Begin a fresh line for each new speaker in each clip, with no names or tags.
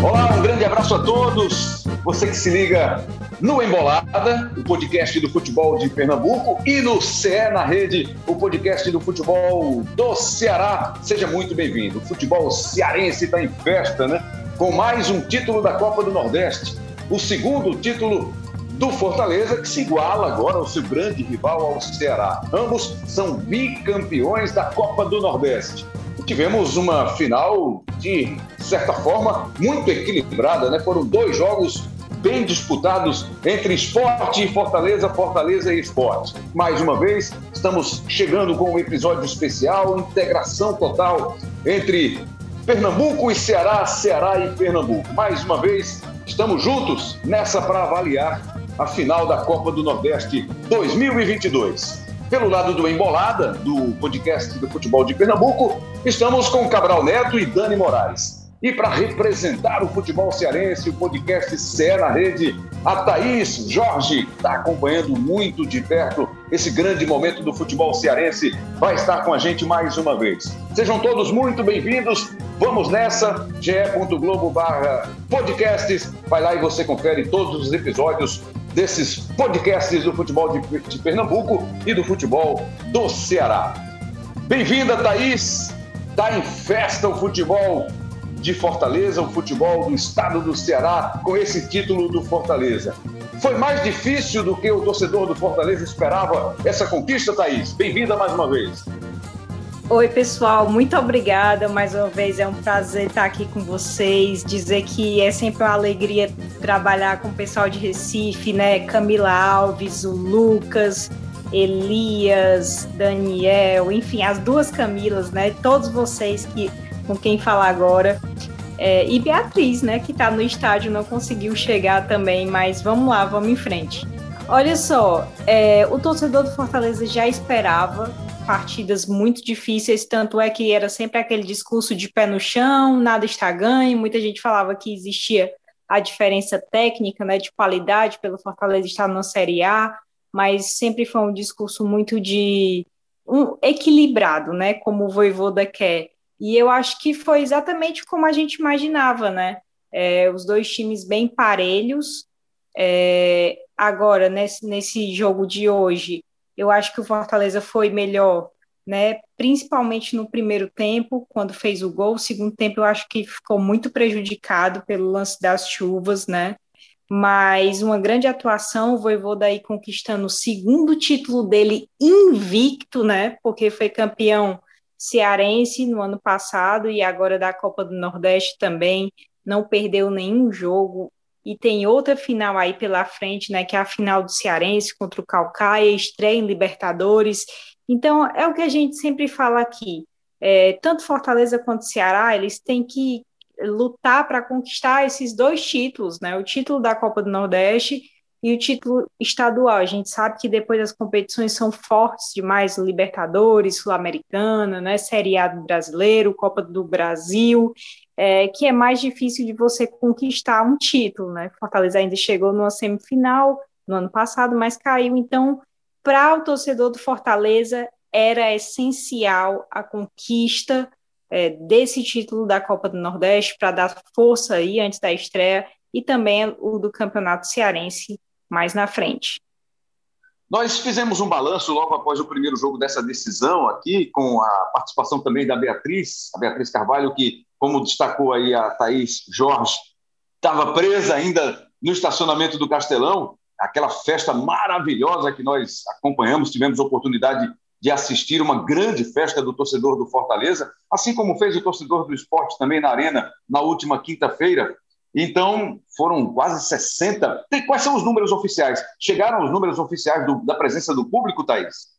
Olá, um grande abraço a todos. Você que se liga no Embolada, o podcast do futebol de Pernambuco, e no CE na Rede, o podcast do futebol do Ceará. Seja muito bem-vindo. O futebol cearense está em festa, né? Com mais um título da Copa do Nordeste. O segundo título do Fortaleza, que se iguala agora ao seu grande rival, ao Ceará. Ambos são bicampeões da Copa do Nordeste. Tivemos uma final de certa forma muito equilibrada, né? Foram dois jogos bem disputados entre esporte e Fortaleza, Fortaleza e esporte. Mais uma vez, estamos chegando com um episódio especial, integração total entre Pernambuco e Ceará, Ceará e Pernambuco. Mais uma vez, estamos juntos nessa para avaliar a final da Copa do Nordeste 2022. Pelo lado do Embolada, do podcast do futebol de Pernambuco, estamos com Cabral Neto e Dani Moraes. E para representar o futebol cearense, o podcast CE na Rede, a Thaís Jorge está acompanhando muito de perto esse grande momento do futebol cearense, vai estar com a gente mais uma vez. Sejam todos muito bem-vindos. Vamos nessa, ge.globo podcasts. Vai lá e você confere todos os episódios desses podcasts do futebol de, de Pernambuco e do futebol do Ceará. Bem-vinda, Thaís. Está em festa o futebol de Fortaleza, o futebol do estado do Ceará, com esse título do Fortaleza. Foi mais difícil do que o torcedor do Fortaleza esperava essa conquista, Thaís? Bem-vinda mais uma vez.
Oi, pessoal, muito obrigada mais uma vez. É um prazer estar aqui com vocês. Dizer que é sempre uma alegria trabalhar com o pessoal de Recife, né? Camila Alves, o Lucas, Elias, Daniel, enfim, as duas Camilas, né? Todos vocês que com quem falar agora. É, e Beatriz, né, que está no estádio, não conseguiu chegar também, mas vamos lá, vamos em frente. Olha só, é, o torcedor do Fortaleza já esperava partidas muito difíceis, tanto é que era sempre aquele discurso de pé no chão, nada está ganho, muita gente falava que existia a diferença técnica, né, de qualidade pelo Fortaleza estar na Série A, mas sempre foi um discurso muito de um equilibrado, né, como o Voivoda quer. E eu acho que foi exatamente como a gente imaginava, né? É, os dois times bem parelhos. É, agora, nesse, nesse jogo de hoje, eu acho que o Fortaleza foi melhor, né? Principalmente no primeiro tempo, quando fez o gol. O segundo tempo, eu acho que ficou muito prejudicado pelo lance das chuvas, né? Mas uma grande atuação, o Voivoda aí conquistando o segundo título dele invicto, né? Porque foi campeão cearense no ano passado e agora da Copa do Nordeste também, não perdeu nenhum jogo e tem outra final aí pela frente, né, que é a final do Cearense contra o Calcaia, estreia em Libertadores. Então, é o que a gente sempre fala aqui. É, tanto Fortaleza quanto Ceará, eles têm que lutar para conquistar esses dois títulos, né? O título da Copa do Nordeste e o título estadual. A gente sabe que depois as competições são fortes demais, Libertadores, Sul-Americana, né, Série A do Brasileiro, Copa do Brasil, é, que é mais difícil de você conquistar um título, né? Fortaleza ainda chegou numa semifinal no ano passado, mas caiu. Então, para o torcedor do Fortaleza, era essencial a conquista é, desse título da Copa do Nordeste para dar força aí antes da estreia e também o do Campeonato Cearense mais na frente.
Nós fizemos um balanço logo após o primeiro jogo dessa decisão aqui, com a participação também da Beatriz, a Beatriz Carvalho, que, como destacou aí a Thaís Jorge, estava presa ainda no estacionamento do Castelão, aquela festa maravilhosa que nós acompanhamos, tivemos oportunidade de assistir uma grande festa do torcedor do Fortaleza, assim como fez o torcedor do esporte também na Arena na última quinta-feira. Então, foram quase 60. Quais são os números oficiais? Chegaram os números oficiais do, da presença do público, Thaís?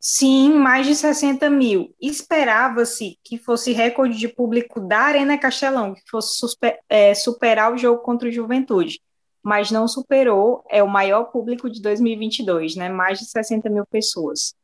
Sim, mais de 60 mil. Esperava-se que fosse recorde de público da Arena Castelão, que fosse super, é, superar o jogo contra o Juventude, mas não superou, é o maior público de 2022, né? mais de 60 mil pessoas.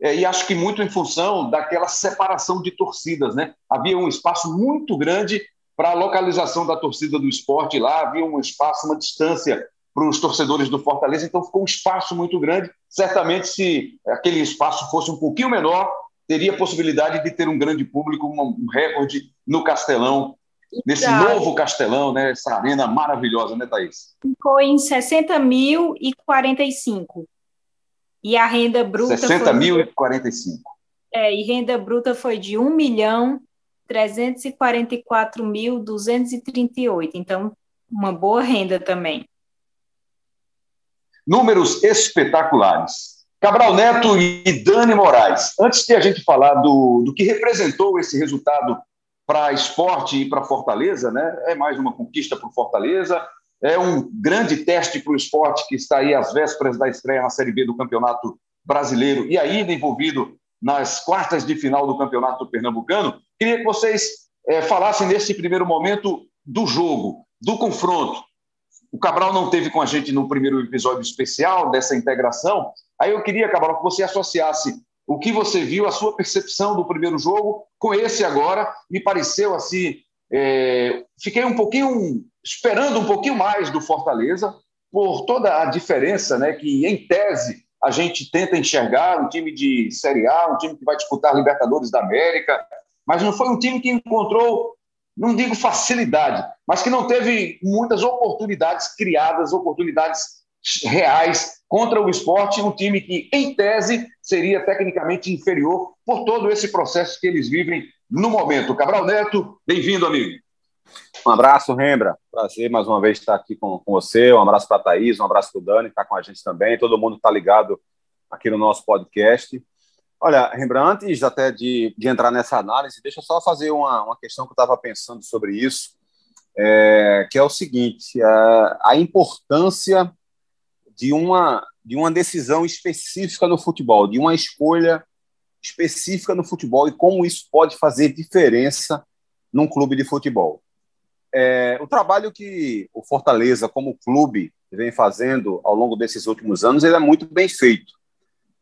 É, e acho que muito em função daquela separação de torcidas, né? Havia um espaço muito grande para a localização da torcida do esporte lá, havia um espaço, uma distância para os torcedores do Fortaleza, então ficou um espaço muito grande. Certamente, se aquele espaço fosse um pouquinho menor, teria possibilidade de ter um grande público, um recorde no Castelão, nesse novo Castelão, né? essa arena maravilhosa, né, Thaís?
Ficou em 60 mil e 45. E a renda bruta.
60 mil e 45.
É, e renda bruta foi de 1 milhão 344.238. Então, uma boa renda também.
Números espetaculares. Cabral Neto e Dani Moraes. Antes de a gente falar do, do que representou esse resultado para esporte e para Fortaleza, né? É mais uma conquista para o Fortaleza, é um grande teste para o esporte que está aí às vésperas da estreia na Série B do Campeonato Brasileiro e ainda envolvido nas quartas de final do Campeonato Pernambucano. Queria que vocês é, falassem nesse primeiro momento do jogo, do confronto. O Cabral não teve com a gente no primeiro episódio especial dessa integração. Aí eu queria, Cabral, que você associasse o que você viu, a sua percepção do primeiro jogo com esse agora. Me pareceu assim. É, fiquei um pouquinho esperando um pouquinho mais do Fortaleza por toda a diferença, né? Que em tese a gente tenta enxergar um time de Série A, um time que vai disputar Libertadores da América, mas não foi um time que encontrou, não digo facilidade, mas que não teve muitas oportunidades criadas, oportunidades reais contra o esporte, um time que, em tese, seria tecnicamente inferior por todo esse processo que eles vivem no momento. Cabral Neto, bem-vindo, amigo.
Um abraço, Rembra. Prazer mais uma vez estar aqui com, com você. Um abraço para a Thaís, um abraço para o Dani, que está com a gente também. Todo mundo está ligado aqui no nosso podcast. Olha, Rembrandt, antes até de, de entrar nessa análise, deixa eu só fazer uma, uma questão que eu estava pensando sobre isso, é, que é o seguinte: a, é, a importância de uma, de uma decisão específica no futebol, de uma escolha específica no futebol e como isso pode fazer diferença num clube de futebol. É, o trabalho que o Fortaleza, como clube, vem fazendo ao longo desses últimos anos, ele é muito bem feito.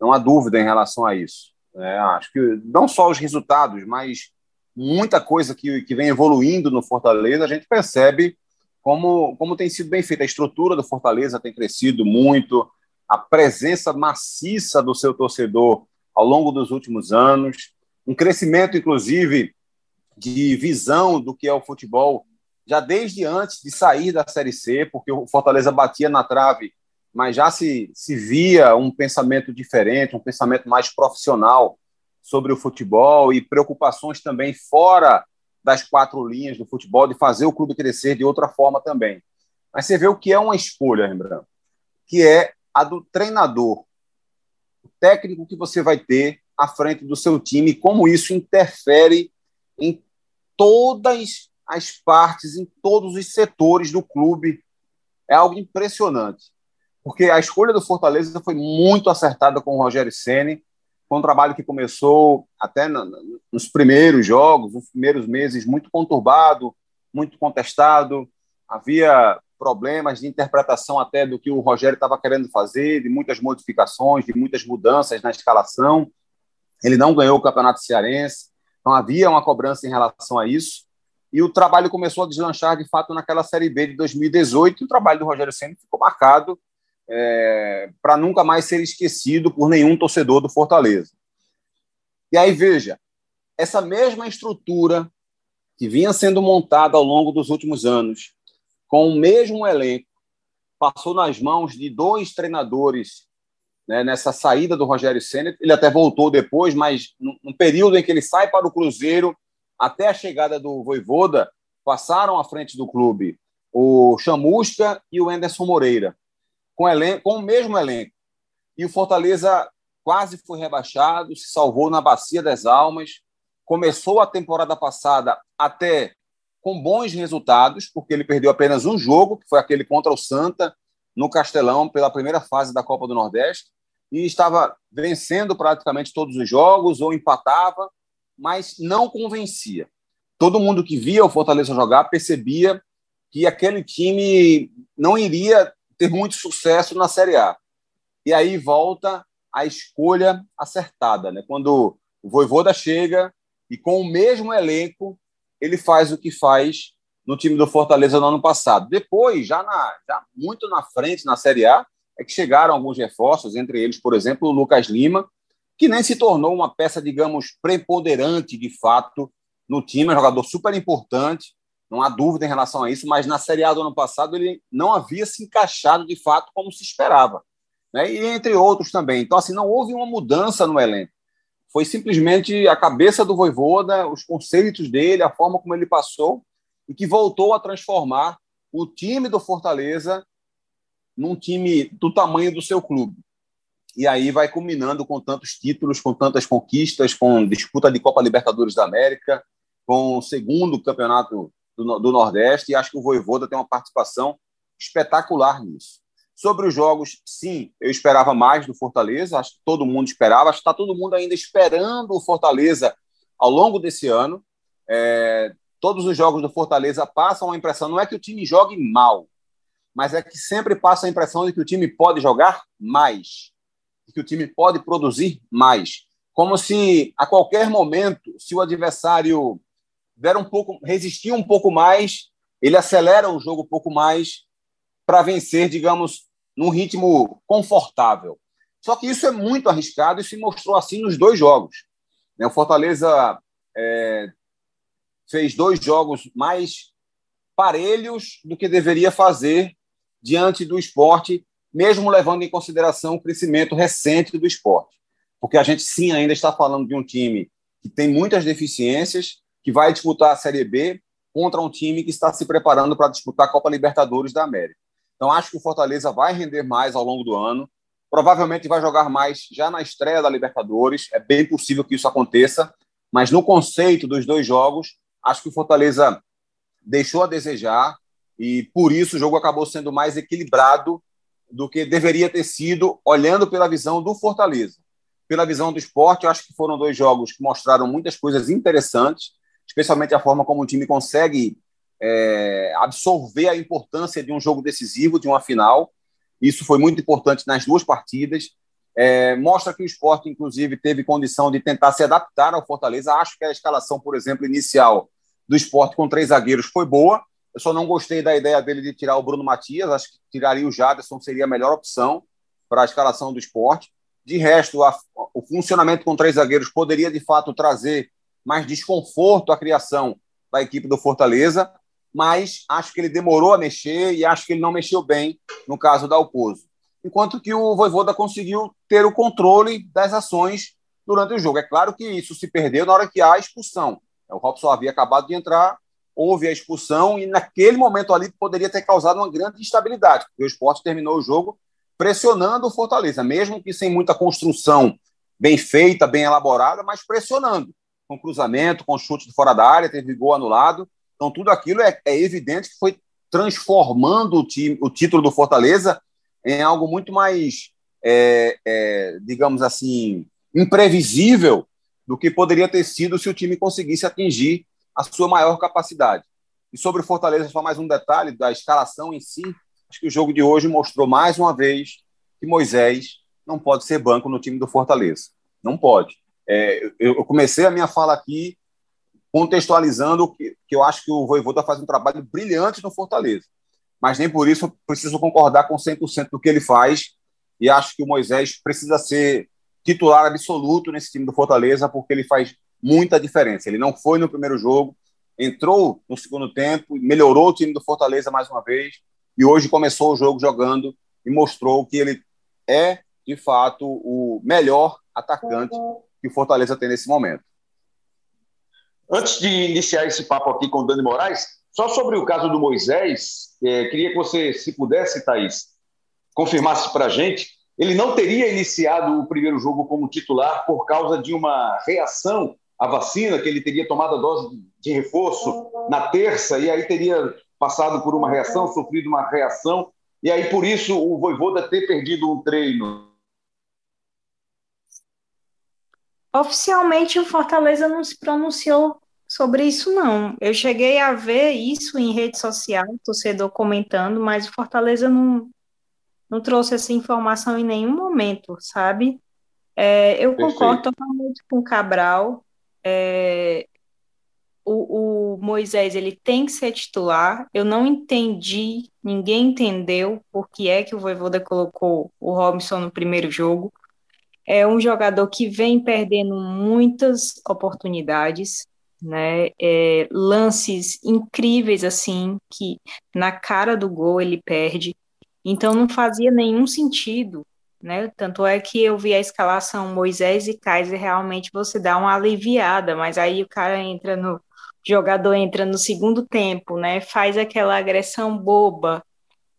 Não há dúvida em relação a isso. É, acho que não só os resultados, mas muita coisa que, que vem evoluindo no Fortaleza, a gente percebe como, como tem sido bem feita. A estrutura do Fortaleza tem crescido muito, a presença maciça do seu torcedor ao longo dos últimos anos, um crescimento, inclusive, de visão do que é o futebol, já desde antes de sair da Série C, porque o Fortaleza batia na trave, mas já se, se via um pensamento diferente, um pensamento mais profissional sobre o futebol e preocupações também fora das quatro linhas do futebol, de fazer o clube crescer de outra forma também. Mas você vê o que é uma escolha, Rembrandt, que é a do treinador, o técnico que você vai ter à frente do seu time, como isso interfere em todas as partes, em todos os setores do clube. É algo impressionante. Porque a escolha do Fortaleza foi muito acertada com o Rogério Ceni foi um trabalho que começou até nos primeiros jogos, nos primeiros meses, muito conturbado, muito contestado. Havia problemas de interpretação até do que o Rogério estava querendo fazer, de muitas modificações, de muitas mudanças na escalação. Ele não ganhou o Campeonato Cearense, então havia uma cobrança em relação a isso. E o trabalho começou a deslanchar, de fato, naquela Série B de 2018, e o trabalho do Rogério Senna ficou marcado é, para nunca mais ser esquecido por nenhum torcedor do Fortaleza. E aí, veja, essa mesma estrutura que vinha sendo montada ao longo dos últimos anos, com o mesmo elenco, passou nas mãos de dois treinadores né, nessa saída do Rogério Senna. Ele até voltou depois, mas no, no período em que ele sai para o Cruzeiro, até a chegada do Voivoda, passaram à frente do clube o Chamusca e o Anderson Moreira com, elenco, com o mesmo elenco. E o Fortaleza quase foi rebaixado, se salvou na Bacia das Almas, começou a temporada passada até com bons resultados, porque ele perdeu apenas um jogo, que foi aquele contra o Santa, no Castelão, pela primeira fase da Copa do Nordeste, e estava vencendo praticamente todos os jogos, ou empatava, mas não convencia. Todo mundo que via o Fortaleza jogar percebia que aquele time não iria ter muito sucesso na Série A. E aí volta a escolha acertada, né? Quando o Voivoda chega e com o mesmo elenco ele faz o que faz no time do Fortaleza no ano passado. Depois, já, na, já muito na frente na Série A, é que chegaram alguns reforços, entre eles, por exemplo, o Lucas Lima, que nem se tornou uma peça, digamos, preponderante de fato no time, é um jogador super importante, não há dúvida em relação a isso, mas na Série A do ano passado ele não havia se encaixado de fato como se esperava. Né? E entre outros também. Então, assim, não houve uma mudança no elenco. Foi simplesmente a cabeça do Voivoda, os conceitos dele, a forma como ele passou, e que voltou a transformar o time do Fortaleza num time do tamanho do seu clube. E aí vai culminando com tantos títulos, com tantas conquistas, com disputa de Copa Libertadores da América, com o segundo campeonato do, do Nordeste, e acho que o Voivoda tem uma participação espetacular nisso. Sobre os jogos, sim, eu esperava mais do Fortaleza, acho que todo mundo esperava, acho que está todo mundo ainda esperando o Fortaleza ao longo desse ano. É, todos os jogos do Fortaleza passam a impressão, não é que o time jogue mal, mas é que sempre passa a impressão de que o time pode jogar mais, que o time pode produzir mais. Como se a qualquer momento, se o adversário der um pouco, resistir um pouco mais, ele acelera o jogo um pouco mais para vencer, digamos, num ritmo confortável. Só que isso é muito arriscado e se mostrou assim nos dois jogos. Né, o Fortaleza é, fez dois jogos mais parelhos do que deveria fazer diante do esporte, mesmo levando em consideração o crescimento recente do esporte. Porque a gente sim ainda está falando de um time que tem muitas deficiências, que vai disputar a Série B contra um time que está se preparando para disputar a Copa Libertadores da América. Então, acho que o Fortaleza vai render mais ao longo do ano. Provavelmente vai jogar mais já na estreia da Libertadores. É bem possível que isso aconteça. Mas no conceito dos dois jogos, acho que o Fortaleza deixou a desejar e por isso o jogo acabou sendo mais equilibrado do que deveria ter sido, olhando pela visão do Fortaleza. Pela visão do esporte, eu acho que foram dois jogos que mostraram muitas coisas interessantes, especialmente a forma como o time consegue é, absorver a importância de um jogo decisivo, de uma final. Isso foi muito importante nas duas partidas. É, mostra que o esporte, inclusive, teve condição de tentar se adaptar ao Fortaleza. Acho que a escalação, por exemplo, inicial do esporte com três zagueiros foi boa. Eu só não gostei da ideia dele de tirar o Bruno Matias. Acho que tiraria o Jaderson, seria a melhor opção para a escalação do esporte. De resto, a, o funcionamento com três zagueiros poderia, de fato, trazer mais desconforto à criação da equipe do Fortaleza mas acho que ele demorou a mexer e acho que ele não mexeu bem no caso da Alpozo. Enquanto que o Voivoda conseguiu ter o controle das ações durante o jogo. É claro que isso se perdeu na hora que há a expulsão. O Robson havia acabado de entrar, houve a expulsão e naquele momento ali poderia ter causado uma grande instabilidade, porque o esporte terminou o jogo pressionando o Fortaleza, mesmo que sem muita construção bem feita, bem elaborada, mas pressionando, com cruzamento, com chute de fora da área, teve gol anulado, então, tudo aquilo é, é evidente que foi transformando o, time, o título do Fortaleza em algo muito mais, é, é, digamos assim, imprevisível do que poderia ter sido se o time conseguisse atingir a sua maior capacidade. E sobre o Fortaleza, só mais um detalhe da escalação em si. Acho que o jogo de hoje mostrou mais uma vez que Moisés não pode ser banco no time do Fortaleza. Não pode. É, eu comecei a minha fala aqui contextualizando que, que eu acho que o Voivoda faz um trabalho brilhante no Fortaleza. Mas nem por isso preciso concordar com 100% do que ele faz. E acho que o Moisés precisa ser titular absoluto nesse time do Fortaleza, porque ele faz muita diferença. Ele não foi no primeiro jogo, entrou no segundo tempo, melhorou o time do Fortaleza mais uma vez, e hoje começou o jogo jogando e mostrou que ele é, de fato, o melhor atacante que o Fortaleza tem nesse momento.
Antes de iniciar esse papo aqui com o Dani Moraes, só sobre o caso do Moisés, é, queria que você, se pudesse, Thaís, confirmasse para a gente, ele não teria iniciado o primeiro jogo como titular por causa de uma reação à vacina, que ele teria tomado a dose de reforço na terça, e aí teria passado por uma reação, sofrido uma reação, e aí por isso o Voivoda ter perdido um treino.
Oficialmente o Fortaleza não se pronunciou sobre isso, não. Eu cheguei a ver isso em rede social, torcedor comentando, mas o Fortaleza não, não trouxe essa informação em nenhum momento, sabe? É, eu Perfeito. concordo totalmente com o Cabral. É, o, o, Moisés ele tem que ser titular. Eu não entendi, ninguém entendeu por que é que o Voivoda colocou o Robinson no primeiro jogo. É um jogador que vem perdendo muitas oportunidades, né? É, lances incríveis assim que na cara do gol ele perde. Então não fazia nenhum sentido né? Tanto é que eu vi a escalação Moisés e Kaiser, realmente você dá uma aliviada, mas aí o cara entra no jogador entra no segundo tempo, né? Faz aquela agressão boba,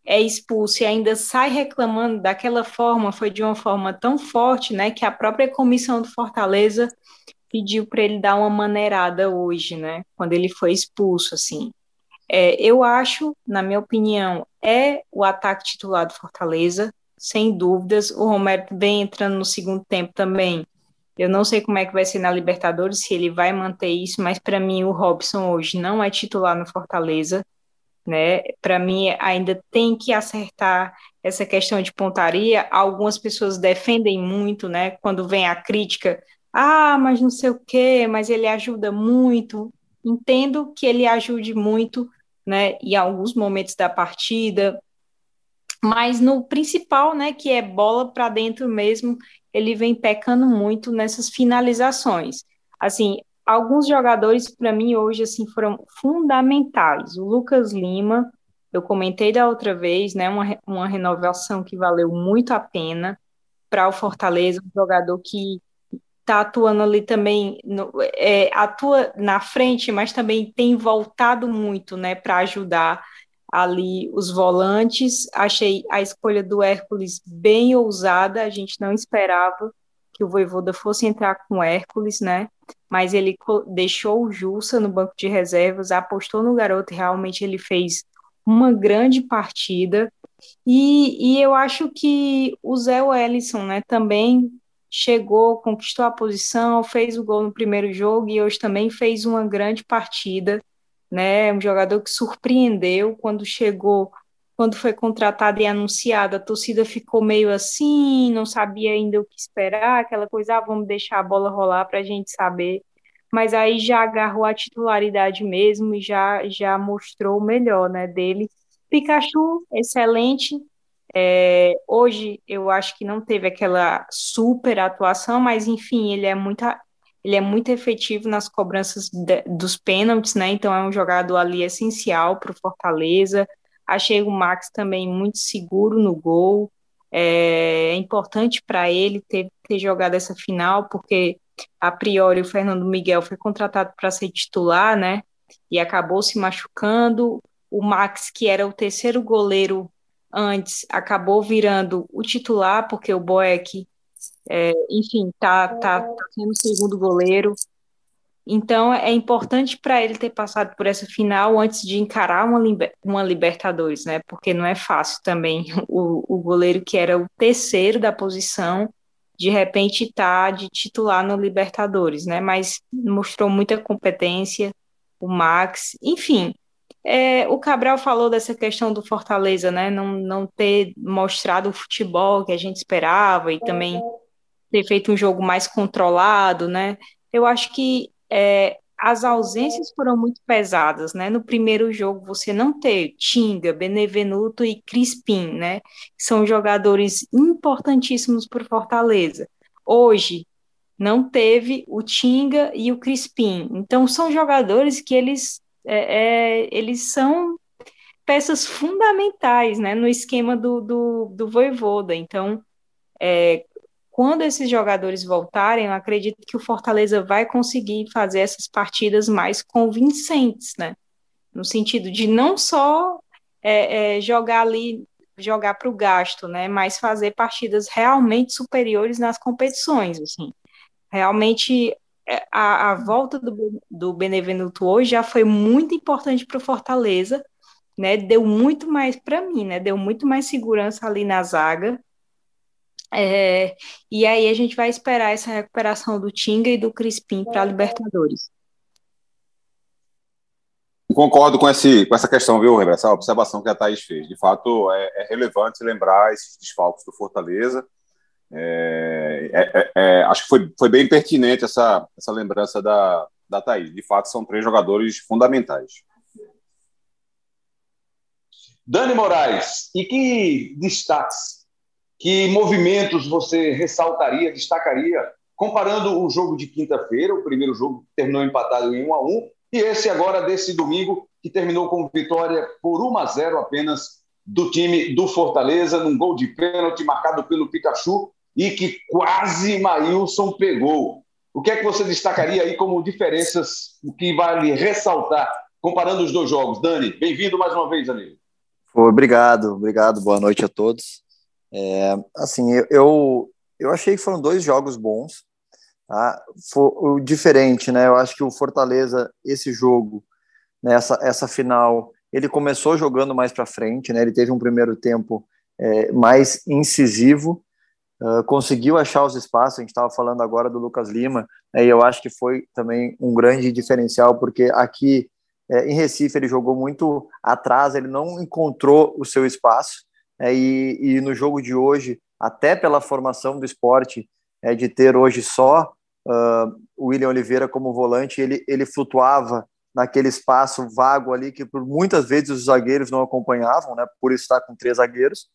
é expulso e ainda sai reclamando daquela forma, foi de uma forma tão forte, né, que a própria comissão do Fortaleza pediu para ele dar uma maneirada hoje, né? Quando ele foi expulso, assim. É, eu acho, na minha opinião, é o ataque titular do Fortaleza sem dúvidas. O Romero vem entrando no segundo tempo também. Eu não sei como é que vai ser na Libertadores, se ele vai manter isso, mas para mim o Robson hoje não é titular no Fortaleza, né? Para mim ainda tem que acertar essa questão de pontaria. Algumas pessoas defendem muito, né? Quando vem a crítica, ah, mas não sei o quê, mas ele ajuda muito. Entendo que ele ajude muito, né? Em alguns momentos da partida, mas no principal, né, que é bola para dentro mesmo, ele vem pecando muito nessas finalizações. Assim, alguns jogadores para mim hoje assim foram fundamentais. O Lucas Lima, eu comentei da outra vez, né, uma, uma renovação que valeu muito a pena para o Fortaleza, um jogador que está atuando ali também, no, é, atua na frente, mas também tem voltado muito, né, para ajudar ali os volantes. Achei a escolha do Hércules bem ousada, a gente não esperava que o Voivoda fosse entrar com o Hércules, né? Mas ele deixou o Jussa no banco de reservas, apostou no garoto realmente ele fez uma grande partida. E, e eu acho que o Zé Wellison, né, também chegou, conquistou a posição, fez o gol no primeiro jogo e hoje também fez uma grande partida né? Um jogador que surpreendeu quando chegou, quando foi contratado e anunciado, a torcida ficou meio assim, não sabia ainda o que esperar, aquela coisa, ah, vamos deixar a bola rolar para a gente saber. Mas aí já agarrou a titularidade mesmo e já, já mostrou o melhor né, dele. Pikachu, excelente. É, hoje eu acho que não teve aquela super atuação, mas enfim, ele é muito ele é muito efetivo nas cobranças de, dos pênaltis, né? Então é um jogador ali essencial para o Fortaleza. Achei o Max também muito seguro no gol. É, é importante para ele ter, ter jogado essa final, porque a priori o Fernando Miguel foi contratado para ser titular, né? E acabou se machucando. O Max, que era o terceiro goleiro antes, acabou virando o titular, porque o Boeck é, enfim, tá, tá, tá sendo o segundo goleiro. Então é importante para ele ter passado por essa final antes de encarar uma, uma Libertadores, né? Porque não é fácil também o, o goleiro que era o terceiro da posição, de repente tá de titular no Libertadores, né? Mas mostrou muita competência, o Max, enfim. É, o Cabral falou dessa questão do Fortaleza, né? Não, não ter mostrado o futebol que a gente esperava e também ter feito um jogo mais controlado, né? Eu acho que é, as ausências foram muito pesadas, né? No primeiro jogo você não ter Tinga, Benevenuto e Crispim, né? São jogadores importantíssimos para o Fortaleza. Hoje não teve o Tinga e o Crispim. Então são jogadores que eles é, é, eles são peças fundamentais, né? No esquema do, do, do Voivoda. Então é, quando esses jogadores voltarem, eu acredito que o Fortaleza vai conseguir fazer essas partidas mais convincentes, né? No sentido de não só é, é, jogar ali, jogar para o gasto, né? Mas fazer partidas realmente superiores nas competições, assim. Realmente a, a volta do, do Benevenuto hoje já foi muito importante para o Fortaleza, né? Deu muito mais para mim, né? Deu muito mais segurança ali na zaga é, e aí a gente vai esperar essa recuperação do Tinga e do Crispim para a Libertadores.
Concordo com, esse, com essa questão, viu, Rebeca? Essa observação que a Thaís fez. De fato, é, é relevante lembrar esses desfalques do Fortaleza. É, é, é, é, acho que foi, foi bem pertinente essa, essa lembrança da, da Thaís. De fato, são três jogadores fundamentais.
Dani Moraes, e que destaques, que movimentos você ressaltaria, destacaria, comparando o jogo de quinta-feira, o primeiro jogo terminou empatado em 1 a 1 e esse agora desse domingo, que terminou com vitória por 1 a 0 apenas do time do Fortaleza, num gol de pênalti marcado pelo Pikachu e que quase Maílson pegou. O que é que você destacaria aí como diferenças que vale ressaltar comparando os dois jogos? Dani, bem-vindo mais uma vez, amigo.
Obrigado, obrigado, boa noite a todos. É, assim, eu, eu achei que foram dois jogos bons, tá? Foi diferente, né? Eu acho que o Fortaleza, esse jogo, nessa né, essa final, ele começou jogando mais para frente, né? Ele teve um primeiro tempo é, mais incisivo, uh, conseguiu achar os espaços. A gente estava falando agora do Lucas Lima, né, e eu acho que foi também um grande diferencial, porque aqui é, em Recife ele jogou muito atrás, ele não encontrou o seu espaço. É, e, e, no jogo de hoje, até pela formação do esporte, é, de ter hoje só uh, William Oliveira como volante, ele, ele flutuava naquele espaço vago ali que por muitas vezes os zagueiros não acompanhavam, né, por estar com três zagueiros.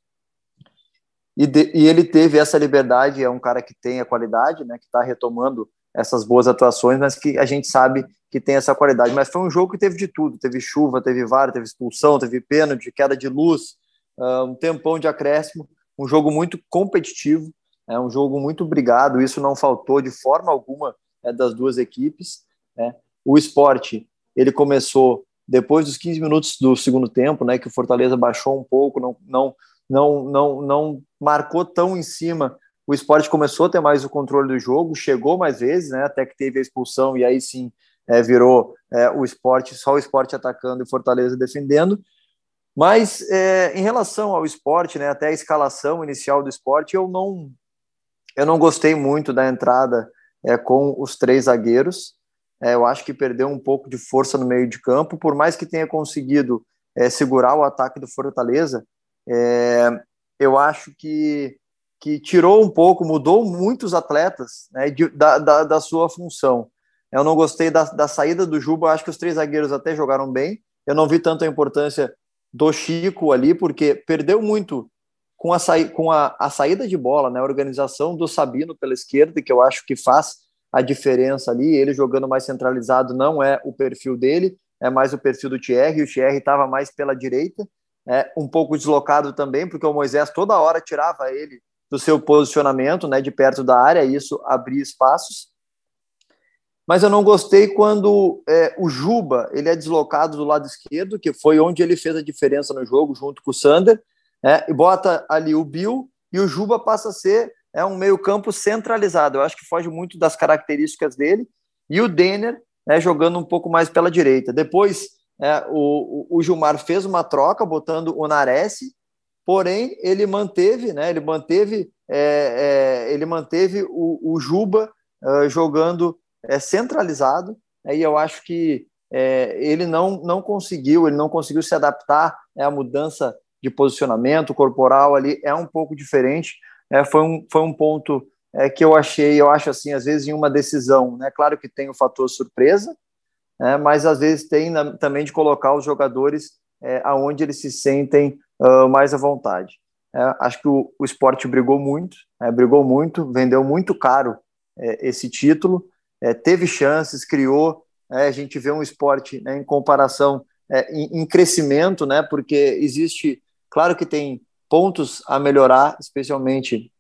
E, de, e ele teve essa liberdade, é um cara que tem a qualidade, né, que está retomando essas boas atuações, mas que a gente sabe que tem essa qualidade. Mas foi um jogo que teve de tudo: teve chuva, teve VAR, teve expulsão, teve pênalti, queda de luz, uh, um tempão de acréscimo. Um jogo muito competitivo, é um jogo muito brigado. Isso não faltou de forma alguma é, das duas equipes. Né? O esporte ele começou depois dos 15 minutos do segundo tempo, né, que o Fortaleza baixou um pouco, não, não, não, não, não marcou tão em cima o esporte começou a ter mais o controle do jogo, chegou mais vezes, né, até que teve a expulsão e aí sim é, virou é, o esporte, só o esporte atacando e Fortaleza defendendo. Mas é, em relação ao esporte, né, até a escalação inicial do esporte, eu não, eu não gostei muito da entrada é, com os três zagueiros. É, eu acho que perdeu um pouco de força no meio de campo, por mais que tenha conseguido é, segurar o ataque do Fortaleza. Eu acho que que tirou um pouco, mudou muitos atletas né, de, da, da, da, sua função. Eu não gostei da, da saída do Juba, acho que os três zagueiros até jogaram bem. Eu não vi tanto a importância do Chico ali, porque perdeu muito com a, com a, a saída de bola, né, a organização do Sabino pela esquerda, que eu acho que faz a diferença ali. Ele jogando mais centralizado não é o perfil dele, é mais o perfil do Thierry. O Thierry estava mais pela direita, é, um pouco deslocado também, porque o Moisés toda hora tirava ele do seu posicionamento, né, de perto da área, e isso abria espaços. Mas eu não gostei quando é, o Juba ele é deslocado do lado esquerdo, que foi onde ele fez a diferença no jogo, junto com o Sander, né, e bota ali o Bill, e o Juba passa a ser é, um meio-campo centralizado. Eu acho que foge muito das características dele, e o Denner né, jogando um pouco mais pela direita. Depois, é, o, o, Gilmar fez uma troca, botando o Nares, porém ele manteve, né? Ele manteve, é, é, ele manteve o, o Juba uh, jogando é, centralizado. Né, e eu acho que é, ele não não conseguiu, ele não conseguiu se adaptar né, à mudança de posicionamento corporal ali é um pouco diferente. Foi um foi um ponto é, que eu achei, eu acho assim, às vezes em uma decisão, né? Claro que tem o fator surpresa, né, mas às vezes tem na, também de colocar os jogadores é, aonde eles se sentem uh, mais à vontade. É, acho que o, o esporte brigou muito, é, brigou muito, vendeu muito caro é, esse título, é, teve chances, criou. É, a gente vê um esporte né, em comparação é, em, em, crescimento, né, porque existe, claro que tem pontos a melhorar, especialmente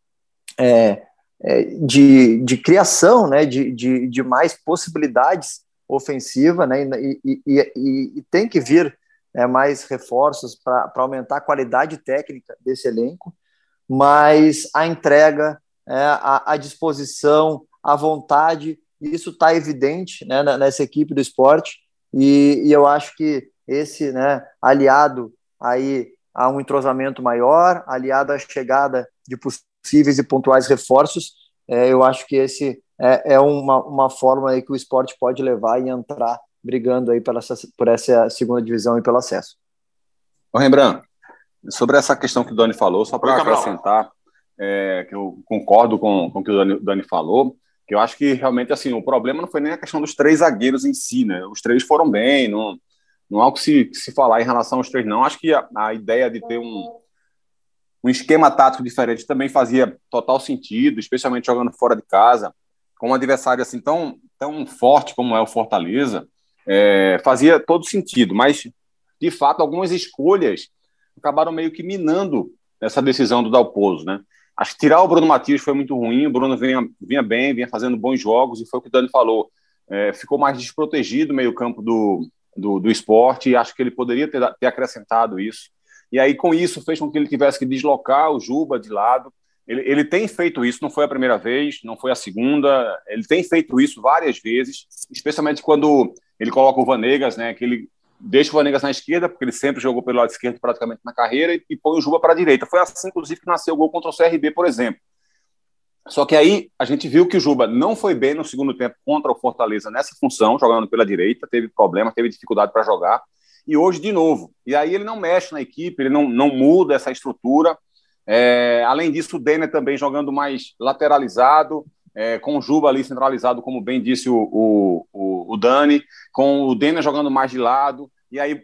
de, de criação, né, de, de, de mais possibilidades ofensiva, né, e, e, e, e tem que vir é, mais reforços para aumentar a qualidade técnica desse elenco, mas a entrega, é, a, a, disposição, a vontade, isso está evidente né, nessa equipe do esporte, e, e, eu acho que esse, né, aliado aí a um entrosamento maior, aliado à chegada de possíveis e pontuais reforços, é, eu acho que esse é, é uma, uma forma aí que o esporte pode levar e entrar brigando aí pela, por essa segunda divisão e pelo acesso.
Ô Rembrandt, sobre essa questão que o Dani falou, só para acrescentar, é, que eu concordo com, com o que o Dani, Dani falou, Que eu acho que realmente assim o problema não foi nem a questão dos três zagueiros em si, né? Os três foram bem, não, não há o que se, se falar em relação aos três, não. Acho que a, a ideia de ter um, um esquema tático diferente também fazia total sentido, especialmente jogando fora de casa, com um adversário assim tão, tão forte como é o Fortaleza, é, fazia todo sentido, mas de fato algumas escolhas acabaram meio que minando essa decisão do Dalpozo, né? Acho que tirar o Bruno Matias foi muito ruim, o Bruno vinha, vinha bem, vinha fazendo bons jogos, e foi o que o Dani falou, é, ficou mais desprotegido meio campo do, do, do esporte, e acho que ele poderia ter, ter acrescentado isso. E aí, com isso, fez com que ele tivesse que deslocar o Juba de lado. Ele, ele tem feito isso, não foi a primeira vez, não foi a segunda, ele tem feito isso várias vezes, especialmente quando ele coloca o Vanegas, né, que ele deixa o Vanegas na esquerda, porque ele sempre jogou pelo lado esquerdo praticamente na carreira, e, e põe o Juba para a direita. Foi assim, inclusive, que nasceu o gol contra o CRB, por exemplo. Só que aí a gente viu que o Juba não foi bem no segundo tempo contra o Fortaleza nessa função, jogando pela direita, teve problema, teve dificuldade para jogar e hoje de novo. E aí ele não mexe na equipe, ele não, não muda essa estrutura. É, além disso, o Denner também jogando mais lateralizado, é, com o Juba ali centralizado, como bem disse o, o, o, Dani, com o Denner jogando mais de lado, e aí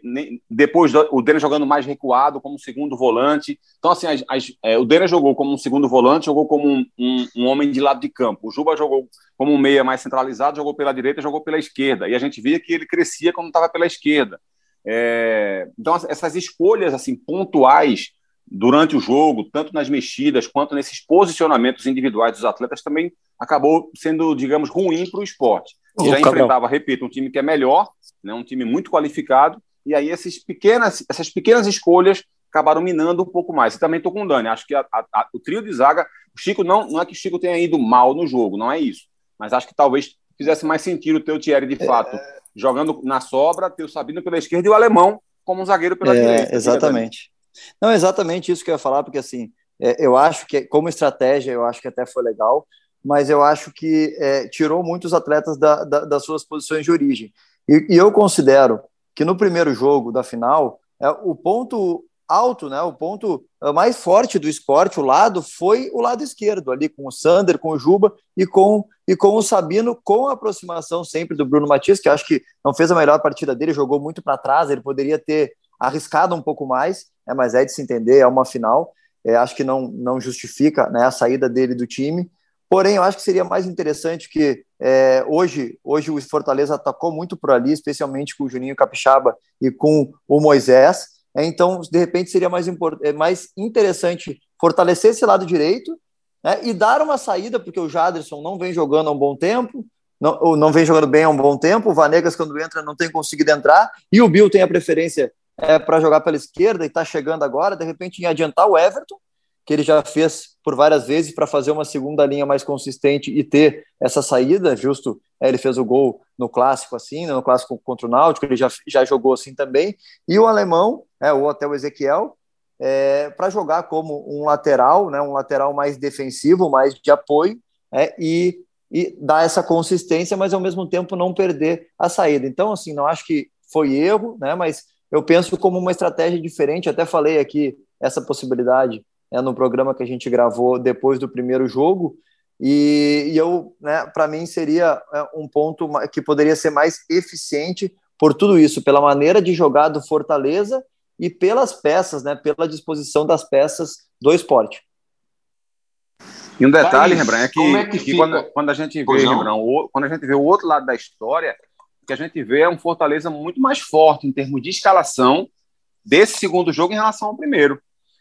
depois o Denner jogando mais recuado como segundo volante. Então, assim, as, as, é, o Denner jogou como um segundo volante, jogou como um, um, um, homem de lado de campo. O Juba jogou como um meia mais centralizado, jogou pela direita, jogou pela esquerda. E a gente via que ele crescia quando estava pela esquerda. É, então, essas escolhas assim pontuais durante o jogo, tanto nas mexidas quanto nesses posicionamentos individuais dos atletas, também acabou sendo, digamos, ruim para o esporte. já enfrentava, repito, um time que é melhor, né, um time muito qualificado, e aí esses pequenas, essas pequenas escolhas acabaram minando um pouco mais. E também estou com o Dani, acho que a, a, o trio de zaga, o Chico não, não é que o Chico tenha ido mal no jogo, não é isso, mas acho que talvez fizesse mais sentido ter o Thierry de fato é jogando na sobra, ter o Sabino pela esquerda e o alemão como um zagueiro pela
é,
direita.
Exatamente. Não, exatamente isso que eu ia falar, porque assim, é, eu acho que, como estratégia, eu acho que até foi legal, mas eu acho que é, tirou muitos atletas da, da, das suas posições de origem. E, e, eu considero que no primeiro jogo da final, é, o ponto alto, né, o ponto eh, mais forte do esporte, o lado, foi o lado esquerdo, ali com o Sander, com o Juba e com, e com o Sabino, com a aproximação sempre do Bruno Matias, que acho que não fez a melhor partida dele, jogou muito para trás, ele poderia ter arriscado um pouco mais, né, mas é de se entender, é uma final, é, acho que não, não justifica né, a saída dele do time, porém eu acho que seria mais interessante que é, hoje, hoje o Fortaleza atacou muito por ali, especialmente com o Juninho Capixaba e com o Moisés, é, então, de repente, seria mais, é, mais interessante fortalecer esse lado direito né, e dar uma saída, porque o Jaderson não vem jogando há um bom tempo, não, não vem jogando bem há um bom tempo, o Vanegas, quando entra, não tem conseguido entrar, e o Bill tem a preferência é, para jogar pela esquerda e está chegando agora, de repente, em adiantar o Everton, que ele já fez por várias vezes para fazer uma segunda linha mais consistente e ter essa saída, justo, é, ele fez o gol no clássico assim, né, no clássico contra o Náutico, ele já, já jogou assim também, e o alemão, é, ou até o Ezequiel, é, para jogar como um lateral, né, um lateral mais defensivo, mais de apoio, é, e, e dar essa consistência, mas ao mesmo tempo não perder a saída. Então, assim, não acho que foi erro, né, mas eu penso como uma estratégia diferente, até falei aqui essa possibilidade né, no programa que a gente gravou depois do primeiro jogo. E, e eu, né, para mim, seria é, um ponto que poderia ser mais eficiente por tudo isso, pela maneira de jogar do Fortaleza e pelas peças, né, pela disposição das peças do esporte.
E um detalhe, Mas, Rembrandt, é que, é que, que quando, quando, a gente vê, Rembrandt, o, quando a gente vê o outro lado da história, que a gente vê é um Fortaleza muito mais forte em termos de escalação desse segundo jogo em relação ao primeiro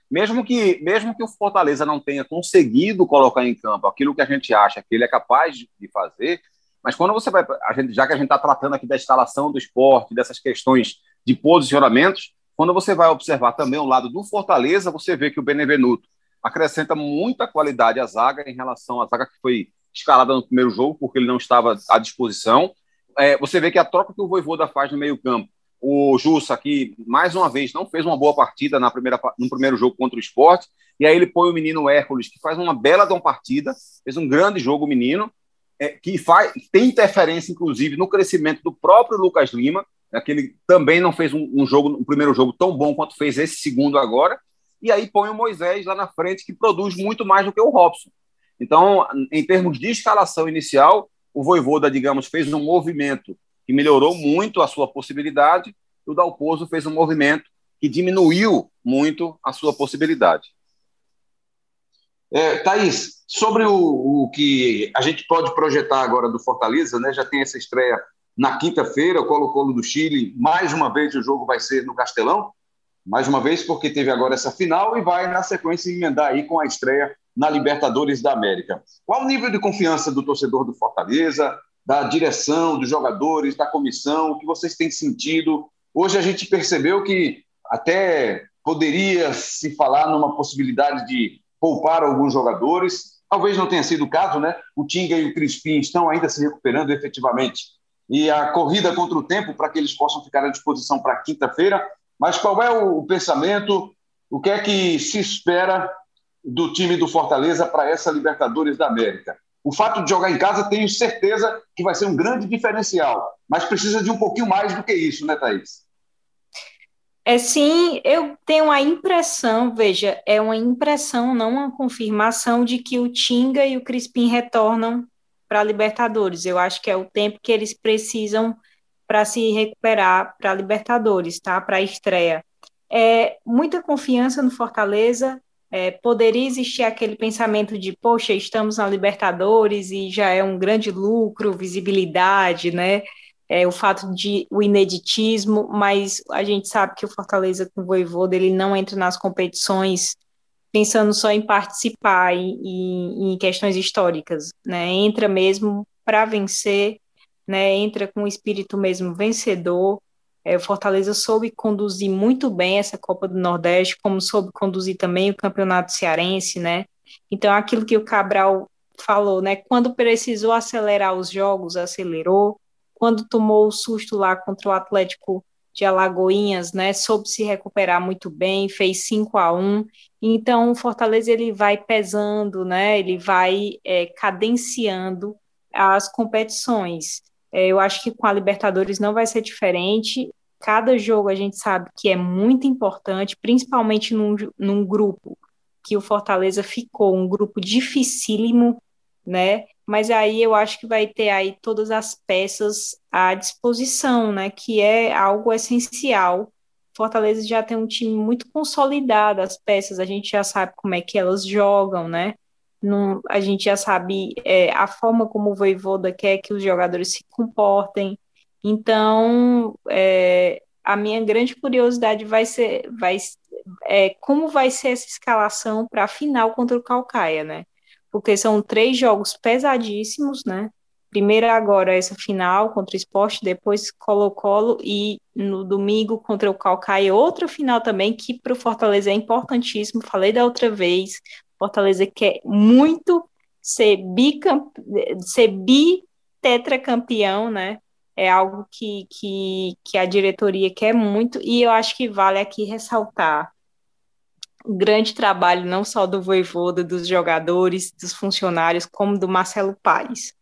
mesmo que, mesmo que o Fortaleza não tenha conseguido colocar em campo aquilo que a gente acha que ele é capaz de fazer, mas quando você vai, gente, já que a gente está tratando aqui da instalação do esporte, dessas questões de posicionamentos, quando você vai observar também o lado do Fortaleza, você vê que o Benevenuto acrescenta muita qualidade à zaga em relação à zaga que foi escalada no primeiro jogo, porque ele não estava à disposição. É, você vê que a troca que o Voivoda faz no meio campo o Jussa, que mais uma vez não fez uma boa partida na primeira, no primeiro jogo contra o esporte, e aí ele põe o menino Hércules, que faz uma bela de uma partida, fez um grande jogo o menino, é, que faz, tem interferência, inclusive, no crescimento do próprio Lucas Lima, né, que ele também não fez um, um jogo, um primeiro jogo tão bom quanto fez esse segundo agora, e aí põe o Moisés lá na frente, que produz muito mais do que o Robson. Então, em termos de escalação inicial, o Voivoda, digamos, fez um movimento que melhorou muito a sua possibilidade, e o Dalpozo fez um movimento que diminuiu muito a sua possibilidade.
É, Thaís, sobre o, o, que a gente pode projetar agora do Fortaleza, né? já tem essa estreia na quinta-feira, o Colo-Colo do Chile, mais uma vez o jogo vai ser no Castelão, mais uma vez porque teve agora essa final e vai na sequência emendar aí com a estreia na Libertadores da América. Qual o nível de confiança do torcedor do Fortaleza, da direção, dos jogadores, da comissão, o que vocês têm sentido? Hoje a gente percebeu que até poderia se falar numa possibilidade de poupar alguns jogadores. Talvez não tenha sido o caso, né? O Tinga e o Crispim estão ainda se recuperando efetivamente. E a corrida contra o tempo para que eles possam ficar à disposição para quinta-feira. Mas qual é o pensamento? O que é que se espera do time do Fortaleza para essa Libertadores da América? O fato de jogar em casa, tenho certeza que vai ser um grande diferencial, mas precisa de um pouquinho mais do que isso, né, Thaís?
É sim, eu tenho a impressão, veja, é uma impressão, não uma confirmação de que o Tinga e o Crispim retornam para a Libertadores. Eu acho que é o tempo que eles precisam para se recuperar para a Libertadores, tá? Para a estreia. É muita confiança no Fortaleza. É, poderia existir aquele pensamento de, poxa, estamos na Libertadores e já é um grande lucro, visibilidade, né? é, o fato de o ineditismo, mas a gente sabe que o Fortaleza com o Voivoda, ele não entra nas competições pensando só em participar e, e em questões históricas, né? Entra mesmo para vencer, né? Entra com o espírito mesmo vencedor. É, o Fortaleza soube conduzir muito bem essa Copa do Nordeste, como soube conduzir também o Campeonato Cearense, né? Então, aquilo que o Cabral falou, né? Quando precisou acelerar os jogos, acelerou quando tomou o susto lá contra o Atlético de Alagoinhas, né, soube se recuperar muito bem, fez 5 a 1 então o Fortaleza ele vai pesando, né, ele vai é, cadenciando as competições. É, eu acho que com a Libertadores não vai ser diferente, cada jogo a gente sabe que é muito importante, principalmente num, num grupo que o Fortaleza ficou, um grupo dificílimo, né, mas aí eu acho que vai ter aí todas as peças à disposição, né, que é algo essencial. Fortaleza já tem um time muito consolidado, as peças a gente já sabe como é que elas jogam, né, Não, a gente já sabe é, a forma como o Voivoda quer que os jogadores se comportem, então é, a minha grande curiosidade vai ser vai, é, como vai ser essa escalação para a final contra o Calcaia, né, porque são três jogos pesadíssimos, né? Primeiro agora essa final contra o esporte, depois Colo-Colo e no domingo contra o Calcaia, outra final também que para o Fortaleza é importantíssimo. Falei da outra vez, Fortaleza quer muito ser, bicamp... ser bi-tetracampeão, né? É algo que, que, que a diretoria quer muito, e eu acho que vale aqui ressaltar grande trabalho não só do Voivoda, dos jogadores, dos funcionários, como do Marcelo Paes.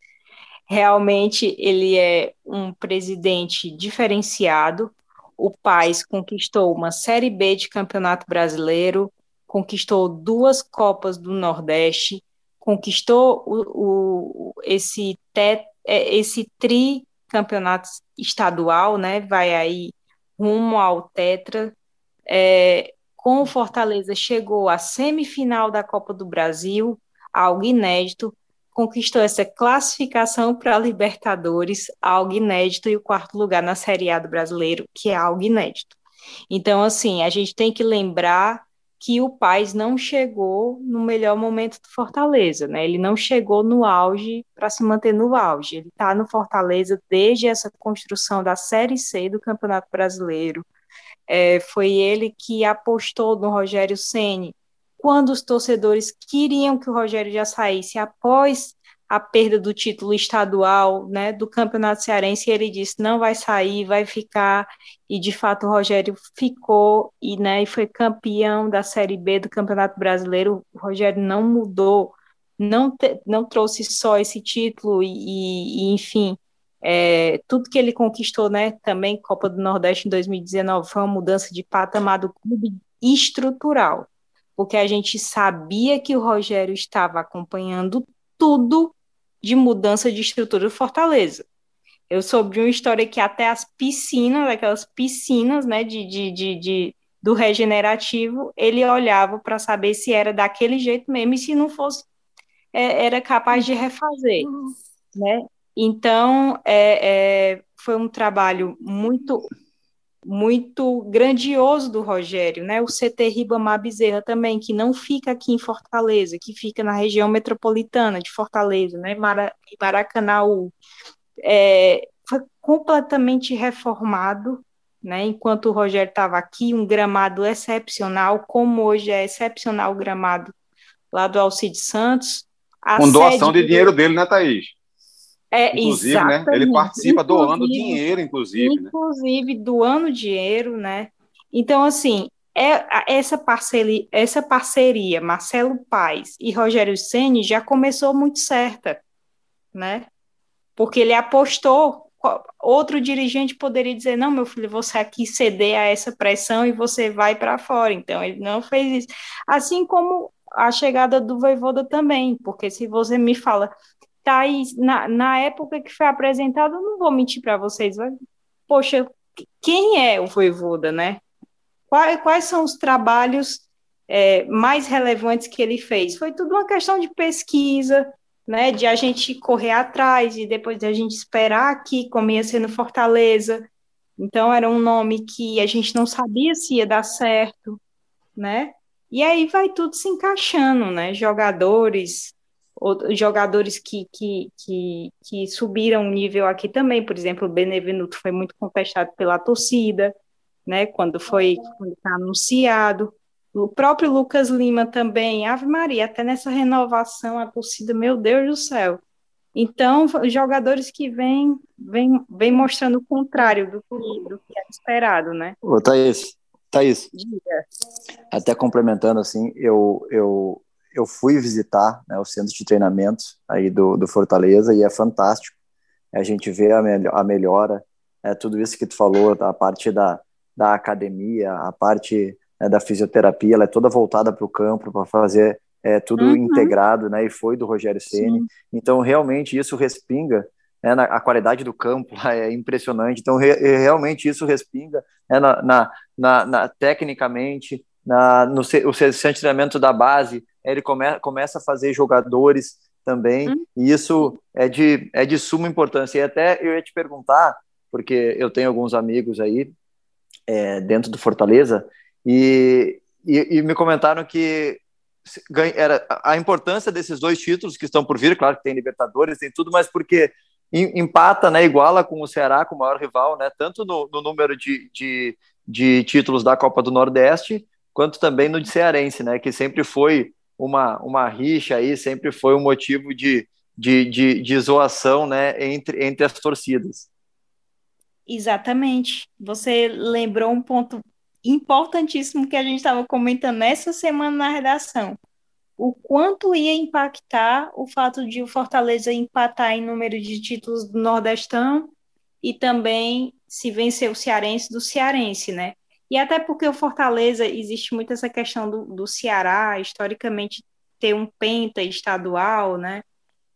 Realmente ele é um presidente diferenciado. O Paes conquistou uma Série B de Campeonato Brasileiro, conquistou duas Copas do Nordeste, conquistou o, o esse, te, é, esse tri campeonato estadual, né? Vai aí rumo ao Tetra. É, com o Fortaleza chegou à semifinal da Copa do Brasil, algo inédito, conquistou essa classificação para a Libertadores, algo inédito, e o quarto lugar na Série A do Brasileiro, que é algo inédito. Então, assim, a gente tem que lembrar que o Paz não chegou no melhor momento do Fortaleza, né? Ele não chegou no auge para se manter no auge. Ele está no Fortaleza desde essa construção da Série C do Campeonato Brasileiro, é, foi ele que apostou no Rogério Ceni quando os torcedores queriam que o Rogério já saísse após a perda do título estadual, né, do Campeonato Cearense, ele disse não vai sair, vai ficar, e de fato o Rogério ficou e, né, e foi campeão da Série B do Campeonato Brasileiro. O Rogério não mudou, não, te, não trouxe só esse título e, e enfim, é, tudo que ele conquistou, né, também Copa do Nordeste em 2019 foi uma mudança de patamar do clube estrutural. porque a gente sabia que o Rogério estava acompanhando tudo de mudança de estrutura do Fortaleza. Eu soube de uma história que até as piscinas, aquelas piscinas, né, de, de, de, de do regenerativo, ele olhava para saber se era daquele jeito mesmo e se não fosse, é, era capaz de refazer, né? Então, é, é, foi um trabalho muito muito grandioso do Rogério, né? O CT Ribamar Bezerra também, que não fica aqui em Fortaleza, que fica na região metropolitana de Fortaleza, né? Mara, Maracanãú, é, foi completamente reformado, né? Enquanto o Rogério estava aqui, um gramado excepcional, como hoje é excepcional o gramado lá do Alcide Santos.
Com doação de dinheiro dele, né, Thaís?
É, inclusive,
né? Ele participa doando dinheiro, inclusive.
Né? Inclusive, né? doando dinheiro, né? Então, assim, é, essa, parceria, essa parceria, Marcelo Paes e Rogério Ceni já começou muito certa, né? Porque ele apostou. Outro dirigente poderia dizer: não, meu filho, você aqui ceder a essa pressão e você vai para fora. Então, ele não fez isso. Assim como a chegada do Voivoda também, porque se você me fala, Thaís, na, na época que foi apresentado, não vou mentir para vocês, mas, poxa, quem é o Voivoda, né? Quais, quais são os trabalhos é, mais relevantes que ele fez? Foi tudo uma questão de pesquisa, né? De a gente correr atrás e depois de a gente esperar aqui como ia ser no Fortaleza. Então era um nome que a gente não sabia se ia dar certo, né? E aí vai tudo se encaixando, né? Jogadores, jogadores que, que, que, que subiram o nível aqui também, por exemplo, o Benevenuto foi muito contestado pela torcida, né, quando foi quando tá anunciado, o próprio Lucas Lima também, Ave Maria, até nessa renovação, a torcida, meu Deus do céu. Então, jogadores que vêm vem, vem mostrando o contrário do que, do que é esperado, né?
Ô, Thaís, Thaís, Diga. até complementando, assim, eu, eu, eu fui visitar né, o centro de treinamento aí do, do Fortaleza e é fantástico. A gente vê a, a melhora, é, tudo isso que tu falou, a parte da, da academia, a parte né, da fisioterapia, ela é toda voltada para o campo, para fazer é, tudo uhum. integrado, né? E foi do Rogério Ceni. Então, realmente, isso respinga né, na, a qualidade do campo é impressionante. Então, re, realmente, isso respinga né, na, na, na, na tecnicamente, na, no o centro de treinamento da base, ele come, começa a fazer jogadores também, hum. e isso é de, é de suma importância. E até eu ia te perguntar, porque eu tenho alguns amigos aí é, dentro do Fortaleza, e, e, e, me comentaram que era a importância desses dois títulos que estão por vir, claro que tem Libertadores, tem tudo, mas porque empata, né, iguala com o Ceará, com o maior rival, né, tanto no, no número de, de, de títulos da Copa do Nordeste, quanto também no de Cearense, né, que sempre foi uma, uma rixa aí, sempre foi um motivo de, de, de, de zoação né, entre, entre as torcidas.
Exatamente. Você lembrou um ponto importantíssimo que a gente estava comentando essa semana na redação. O quanto ia impactar o fato de o Fortaleza empatar em número de títulos do Nordestão e também se vencer o Cearense do Cearense, né? E até porque o Fortaleza, existe muito essa questão do, do Ceará, historicamente, ter um penta estadual, né?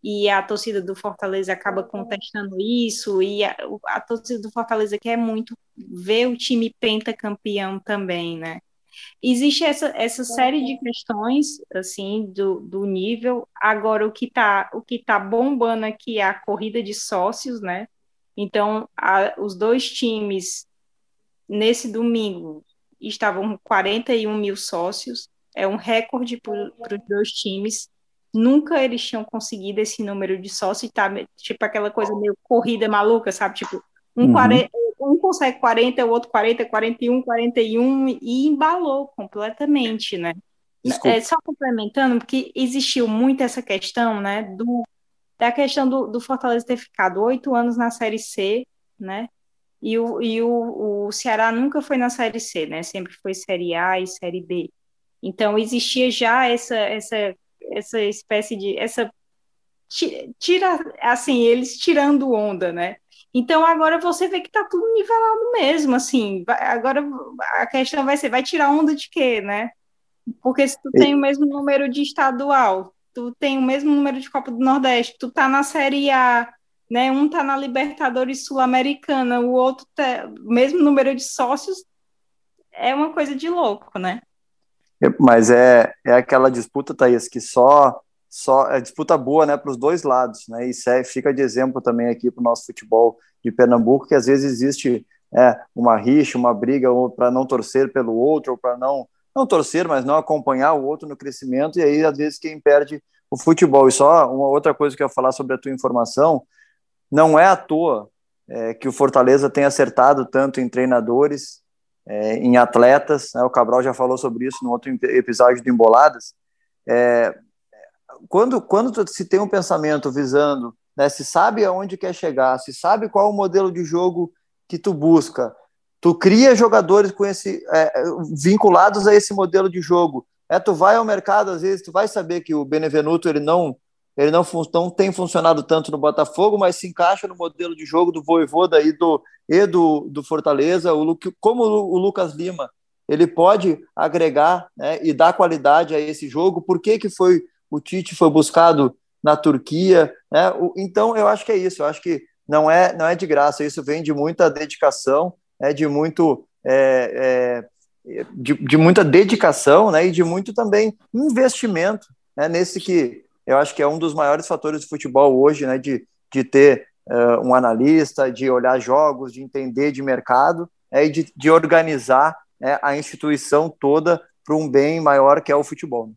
E a torcida do Fortaleza acaba contestando isso, e a, a torcida do Fortaleza quer muito ver o time pentacampeão também, né? Existe essa, essa série de questões, assim, do, do nível. Agora, o que está o que tá bombando aqui é a corrida de sócios, né? Então, a, os dois times nesse domingo estavam 41 mil sócios, é um recorde para os dois times. Nunca eles tinham conseguido esse número de sócios, tá? Tipo aquela coisa meio corrida maluca, sabe? Tipo, um, uhum. 40, um consegue 40, o outro 40, 41, 41, e embalou completamente, né? É, só complementando, porque existiu muito essa questão, né, do, da questão do, do Fortaleza ter ficado oito anos na Série C, né, e, o, e o, o Ceará nunca foi na Série C, né? Sempre foi Série A e Série B. Então existia já essa essa essa espécie de essa tira assim eles tirando onda, né? Então agora você vê que tá tudo nivelado mesmo, assim. Agora a questão vai ser vai tirar onda de quê, né? Porque se tu tem o mesmo número de estadual, tu tem o mesmo número de Copa do Nordeste, tu tá na Série A, né? Um tá na Libertadores Sul-Americana, o outro tá mesmo número de sócios, é uma coisa de louco, né?
Mas é, é aquela disputa, Thaís, que só só é disputa boa, né, para os dois lados, né? Isso é, fica de exemplo também aqui para o nosso futebol de Pernambuco, que às vezes existe é, uma rixa, uma briga para não torcer pelo outro, ou para não não torcer, mas não acompanhar o outro no crescimento, e aí às vezes quem perde o futebol. E só uma outra coisa que eu ia falar sobre a tua informação, não é à toa é, que o Fortaleza tem acertado tanto em treinadores, é, em atletas, né, o Cabral já falou sobre isso no outro episódio do Emboladas, é, quando, quando se tem um pensamento visando, né, se sabe aonde quer chegar, se sabe qual o modelo de jogo que tu busca, tu cria jogadores com esse é, vinculados a esse modelo de jogo. É, tu vai ao mercado às vezes, tu vai saber que o Benevenuto ele não ele não, não tem funcionado tanto no Botafogo, mas se encaixa no modelo de jogo do Voivoda e do, e do, do Fortaleza, o, como o Lucas Lima, ele pode agregar né, e dar qualidade a esse jogo, por que, que foi o Tite foi buscado na Turquia, né? Então eu acho que é isso, eu acho que não é não é de graça, isso vem de muita dedicação, é de muito é, é, de, de, muita dedicação, né? E de muito também investimento, né? Nesse que eu acho que é um dos maiores fatores do futebol hoje, né? De, de ter uh, um analista, de olhar jogos, de entender de mercado, é, e de, de organizar né, a instituição toda para um bem maior que é o futebol.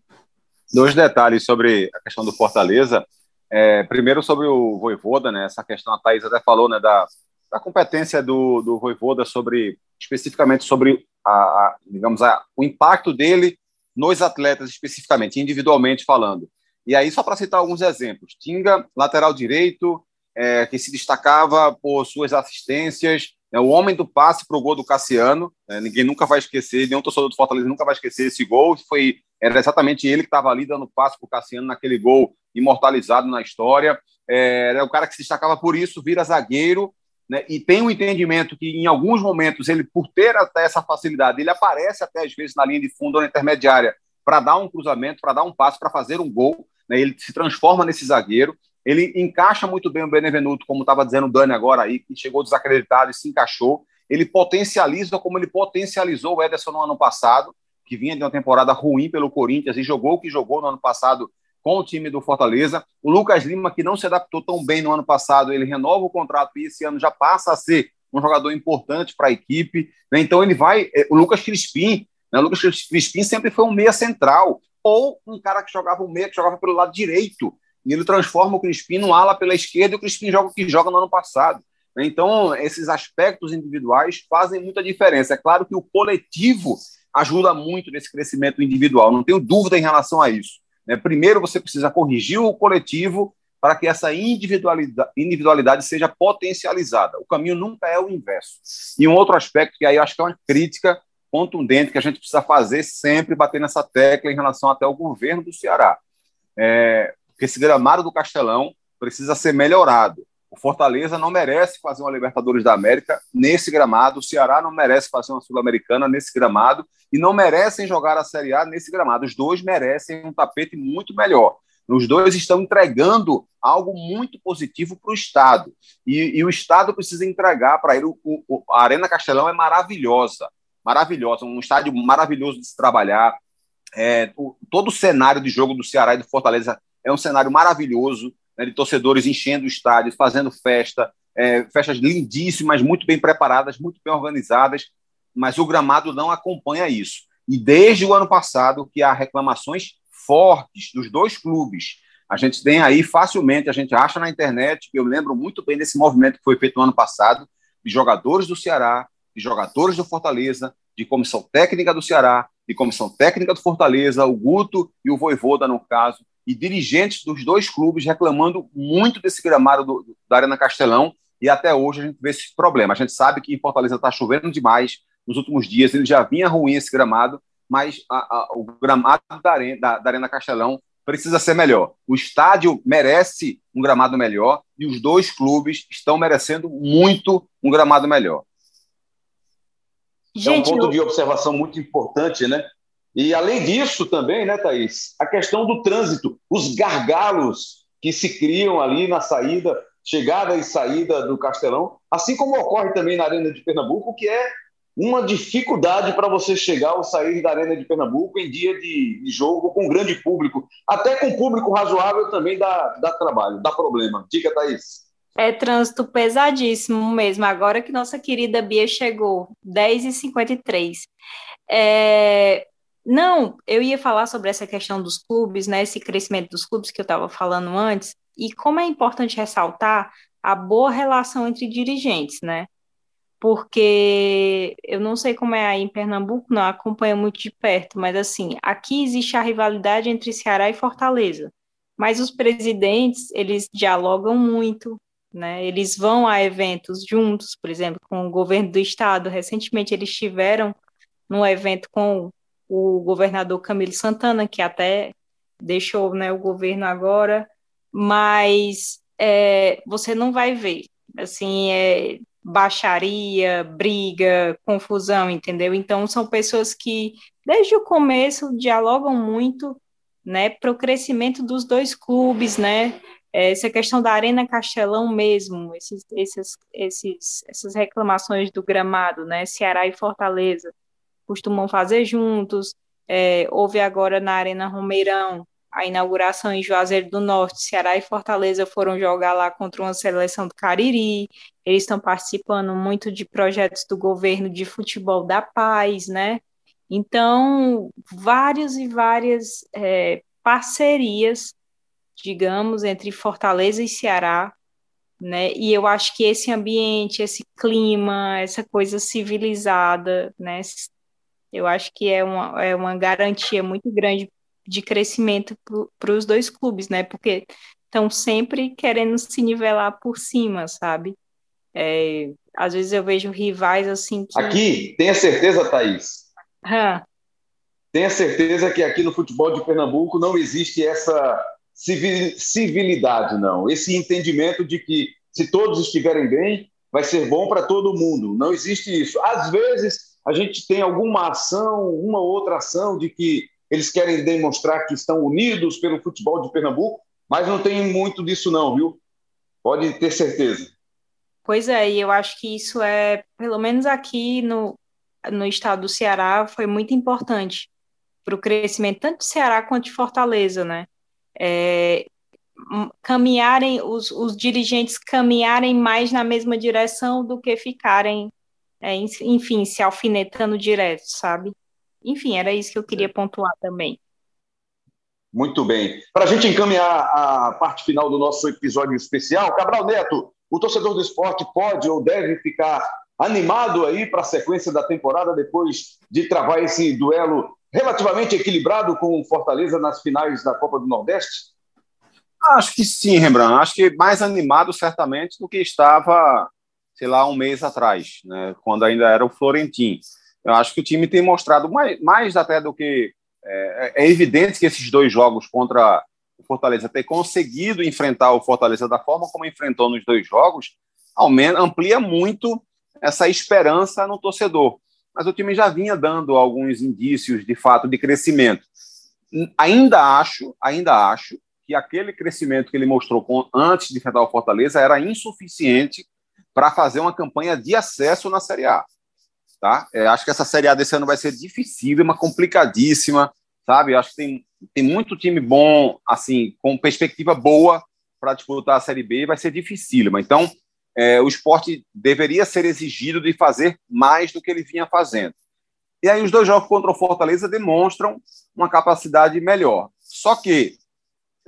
Dois detalhes sobre a questão do Fortaleza. É, primeiro sobre o Voivoda, né? Essa questão a Thaís até falou, né? Da, da competência do, do Voivoda sobre, especificamente sobre a, a digamos, a, o impacto dele nos atletas, especificamente, individualmente falando. E aí, só para citar alguns exemplos, Tinga, lateral direito, é, que se destacava por suas assistências, é o homem do passe para o gol do Cassiano. É, ninguém nunca vai esquecer, nenhum torcedor do Fortaleza nunca vai esquecer esse gol. Foi, era exatamente ele que estava ali dando passe para o Cassiano naquele gol imortalizado na história. É, era o cara que se destacava por isso, vira zagueiro. Né, e tem um entendimento que, em alguns momentos, ele, por ter até essa facilidade, ele aparece até às vezes na linha de fundo ou na intermediária para dar um cruzamento, para dar um passe, para fazer um gol. Né, ele se transforma nesse zagueiro. Ele encaixa muito bem o Benevenuto, como estava dizendo o Dani agora aí, que chegou desacreditado e se encaixou. Ele potencializa como ele potencializou o Ederson no ano passado, que vinha de uma temporada ruim pelo Corinthians e jogou o que jogou no ano passado com o time do Fortaleza. O Lucas Lima, que não se adaptou tão bem no ano passado, ele renova o contrato e esse ano já passa a ser um jogador importante para a equipe. Né? Então ele vai. É, o Lucas Crispim, né? o Lucas Crispim sempre foi um meia central, ou um cara que jogava um meia, que jogava pelo lado direito e ele transforma o Crispim no ala pela esquerda e o Crispim joga o que joga no ano passado. Então, esses aspectos individuais fazem muita diferença. É claro que o coletivo ajuda muito nesse crescimento individual, não tenho dúvida em relação a isso. Né? Primeiro, você precisa corrigir o coletivo para que essa individualidade, individualidade seja potencializada. O caminho nunca é o inverso. E um outro aspecto que aí eu acho que é uma crítica contundente que a gente precisa fazer sempre, bater nessa tecla em relação até ao governo do Ceará. É, porque esse gramado do Castelão precisa ser melhorado. O Fortaleza não merece fazer uma Libertadores da América nesse gramado, o Ceará não merece fazer uma Sul-Americana nesse gramado e não merecem jogar a Série A nesse gramado. Os dois merecem um tapete muito melhor. Os dois estão entregando algo muito positivo para o Estado. E, e, o Estado precisa entregar para ele. O, o, a Arena Castelão é maravilhosa, maravilhosa, um estádio maravilhoso de se trabalhar. É, o, todo o cenário de jogo do Ceará e do Fortaleza é um cenário maravilhoso, né, de torcedores enchendo estádios, fazendo festa, é, festas lindíssimas, muito bem preparadas, muito bem organizadas, mas o gramado não acompanha isso. E desde o ano passado que há reclamações fortes dos dois clubes. A gente tem aí facilmente, a gente acha na internet, eu lembro muito bem desse movimento que foi feito no ano passado, de jogadores do Ceará, de jogadores do Fortaleza, de comissão técnica do Ceará, de comissão técnica do Fortaleza, o Guto e o Voivoda, no caso, e dirigentes dos dois clubes reclamando muito desse gramado do, da Arena Castelão, e até hoje a gente vê esse problema. A gente sabe que em Fortaleza está chovendo demais nos últimos dias, ele já vinha ruim esse gramado, mas a, a, o gramado da arena, da, da arena Castelão precisa ser melhor. O estádio merece um gramado melhor e os dois clubes estão merecendo muito um gramado melhor.
Gente, é um ponto eu... de observação muito importante, né? E além disso também, né, Thaís, a questão do trânsito, os gargalos que se criam ali na saída, chegada e saída do Castelão, assim como ocorre também na Arena de Pernambuco, que é uma dificuldade para você chegar ou sair da Arena de Pernambuco em dia de, jogo com grande público. Até com público razoável também dá, dá trabalho, dá problema. Diga, Thaís.
É trânsito pesadíssimo mesmo. Agora que nossa querida Bia chegou, 10h53. É... Não, eu ia falar sobre essa questão dos clubes, né? Esse crescimento dos clubes que eu estava falando antes, e como é importante ressaltar a boa relação entre dirigentes, né? porque eu não sei como é aí em Pernambuco, não acompanho muito de perto, mas assim, aqui existe a rivalidade entre Ceará e Fortaleza. Mas os presidentes, eles dialogam muito, né? Eles vão a eventos juntos, por exemplo, com o governo do estado. Recentemente eles estiveram num evento com o governador Camilo Santana, que até deixou né, o governo agora, mas é, você não vai ver. Assim, é, baixaria, briga, confusão, entendeu? Então são pessoas que desde o começo dialogam muito, né, para o crescimento dos dois clubes, né? Essa questão da Arena Castelão mesmo, esses, esses, esses, essas reclamações do gramado, né? Ceará e Fortaleza costumam fazer juntos. É, houve agora na Arena Romeirão a inauguração em Juazeiro do Norte, Ceará e Fortaleza foram jogar lá contra uma seleção do Cariri. Eles estão participando muito de projetos do governo de futebol da paz, né? Então, várias e várias é, parcerias, digamos, entre Fortaleza e Ceará, né? E eu acho que esse ambiente, esse clima, essa coisa civilizada, né? Eu acho que é uma, é uma garantia muito grande de crescimento para os dois clubes, né? Porque estão sempre querendo se nivelar por cima, sabe? É, às vezes eu vejo rivais assim que...
Aqui, tenha certeza, Thaís. Hã? Tenha certeza que aqui no futebol de Pernambuco não existe essa civilidade, não. Esse entendimento de que se todos estiverem bem, vai ser bom para todo mundo. Não existe isso. Às vezes a gente tem alguma ação, uma outra ação de que eles querem demonstrar que estão unidos pelo futebol de Pernambuco, mas não tem muito disso não, viu? Pode ter certeza.
Pois é, e eu acho que isso é, pelo menos aqui no, no estado do Ceará, foi muito importante para o crescimento tanto de Ceará quanto de Fortaleza, né? É, caminharem, os, os dirigentes caminharem mais na mesma direção do que ficarem, é, enfim, se alfinetando direto, sabe? Enfim, era isso que eu queria pontuar também.
Muito bem. Para a gente encaminhar a parte final do nosso episódio especial, Cabral Neto, o torcedor do esporte pode ou deve ficar animado aí para a sequência da temporada depois de travar esse duelo relativamente equilibrado com o Fortaleza nas finais da Copa do Nordeste?
Acho que sim, Rembrandt. Acho que mais animado certamente do que estava, sei lá, um mês atrás, né, quando ainda era o Florentino. Eu acho que o time tem mostrado mais, mais até do que. É, é, evidente que esses dois jogos contra o Fortaleza ter conseguido enfrentar o Fortaleza da forma como enfrentou nos dois jogos, aumenta, amplia muito essa esperança no torcedor. Mas o time já vinha dando alguns indícios de fato de crescimento. Ainda acho, ainda acho que aquele crescimento que ele mostrou com, antes de enfrentar o Fortaleza era insuficiente para fazer uma campanha de acesso na Série A. Tá? É, acho que essa Série A desse ano vai ser dificílima, complicadíssima, sabe? Acho que tem, tem muito time bom, assim, com perspectiva boa para disputar a Série B, vai ser dificílima. Então, é, o esporte deveria ser exigido de fazer mais do que ele vinha fazendo. E aí os dois jogos contra o Fortaleza demonstram uma capacidade melhor. Só que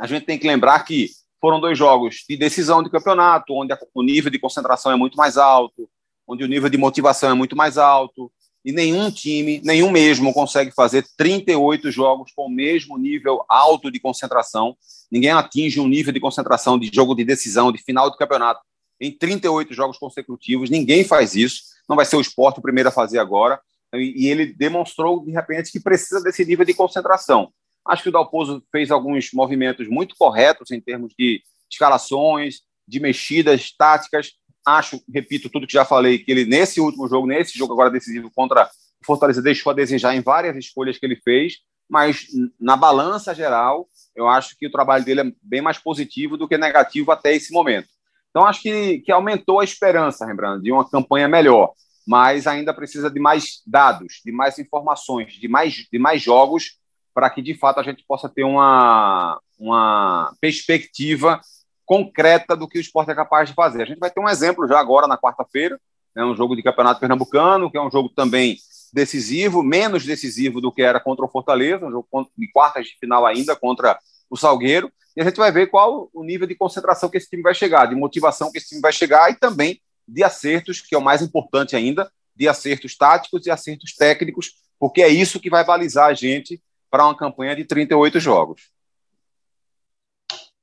a gente tem que lembrar que foram dois jogos de decisão de campeonato, onde o nível de concentração é muito mais alto, onde o nível de motivação é muito mais alto, e nenhum time, nenhum mesmo, consegue fazer 38 jogos com o mesmo nível alto de concentração. Ninguém atinge um nível de concentração de jogo de decisão, de final do campeonato, em 38 jogos consecutivos. Ninguém faz isso. Não vai ser o esporte o primeiro a fazer agora. E, ele demonstrou, de repente, que precisa desse nível de concentração. Acho que o Dalpozo fez alguns movimentos muito corretos em termos de escalações, de mexidas táticas, acho, repito tudo que já falei, que ele nesse último jogo, nesse jogo agora decisivo contra O Fortaleza deixou a desejar em várias escolhas que ele fez, mas na balança geral, eu acho que o trabalho dele é bem mais positivo do que negativo até esse momento. Então, acho que, que aumentou a esperança, Rembrandt, de uma campanha melhor, mas ainda precisa de mais dados, de mais informações, de mais, de mais jogos, para que de fato a gente possa ter uma, uma perspectiva concreta do que o esporte é capaz de fazer. A gente vai ter um exemplo já agora na quarta-feira, né, um jogo de campeonato pernambucano, que é um jogo também decisivo, menos decisivo do que era contra o Fortaleza, um jogo de quartas de final ainda contra o Salgueiro, e a gente vai ver qual o nível de concentração que esse time vai chegar, de motivação que esse time vai chegar e também de acertos, que é o mais importante ainda, de acertos táticos e acertos técnicos, porque é isso que vai balizar a gente para uma campanha de 38 jogos.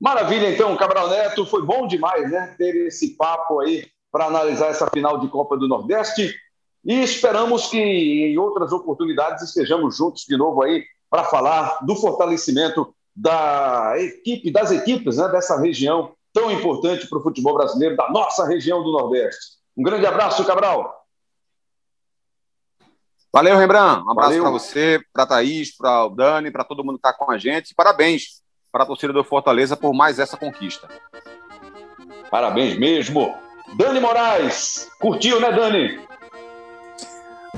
Maravilha, então, Cabral Neto, foi bom demais, né, ter esse papo aí para analisar essa final de Copa do Nordeste. E esperamos que em outras oportunidades estejamos juntos de novo aí para falar do fortalecimento da equipe, das equipes né, dessa região tão importante para o futebol brasileiro, da nossa região do Nordeste. Um grande abraço, Cabral.
Valeu, Rembrandt. Um abraço para você, para a Thaís, para o Dani, para todo mundo que está com a gente. Parabéns para a torcida do Fortaleza por mais essa conquista.
Parabéns mesmo. Dani Moraes, curtiu, né, Dani?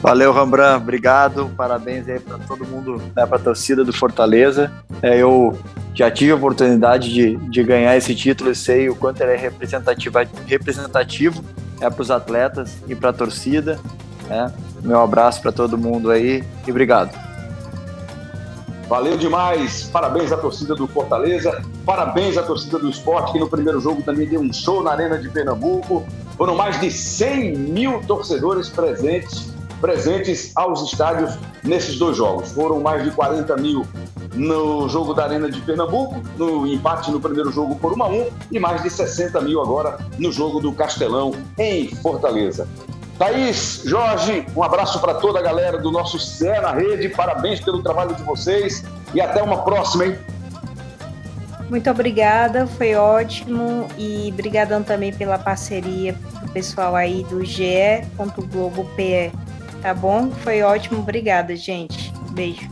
Valeu, Rembrandt, obrigado, parabéns aí para todo mundo, né, para a torcida do Fortaleza. É, eu já tive a oportunidade de, de ganhar esse título e sei o quanto ele é representativo, representativo é, para os atletas e para a torcida. Né? Meu abraço para todo mundo aí e obrigado.
Valeu demais, parabéns à torcida do Fortaleza, parabéns à torcida do esporte, que no primeiro jogo também deu um show na Arena de Pernambuco. Foram mais de 100 mil torcedores presentes presentes aos estádios nesses dois jogos. Foram mais de 40 mil no jogo da Arena de Pernambuco, no empate no primeiro jogo por 1 a 1 e mais de 60 mil agora no jogo do Castelão em Fortaleza. Thaís, Jorge, um abraço para toda a galera do nosso CE na Rede, parabéns pelo trabalho de vocês e até uma próxima, hein?
Muito obrigada, foi ótimo e brigadão também pela parceria do pessoal aí do ge.globo.pe Tá bom? Foi ótimo. Obrigada, gente. Beijo.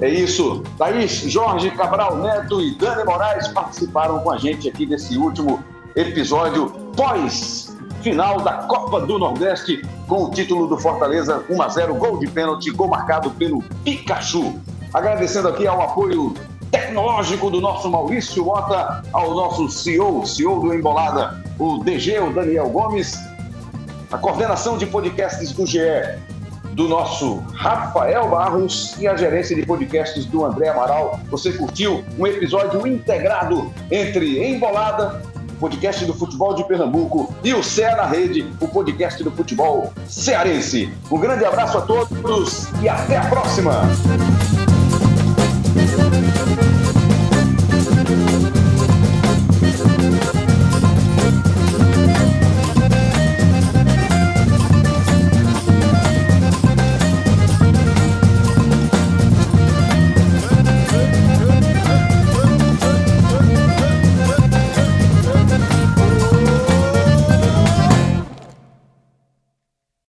É isso. Thaís, Jorge Cabral Neto e Dani Moraes participaram com a gente aqui desse último episódio pós final da Copa do Nordeste com o título do Fortaleza 1 a 0 gol de pênalti, gol marcado pelo Pikachu. Agradecendo aqui ao apoio tecnológico do nosso Maurício Mota, ao nosso CEO, CEO do Embolada, o DG, o Daniel Gomes, a coordenação de podcasts do GE do nosso Rafael Barros e a gerência de podcasts do André Amaral. Você curtiu um episódio integrado entre Embolada, o podcast do futebol de Pernambuco, e o CE na Rede, o podcast do futebol cearense. Um grande abraço a todos e até a próxima!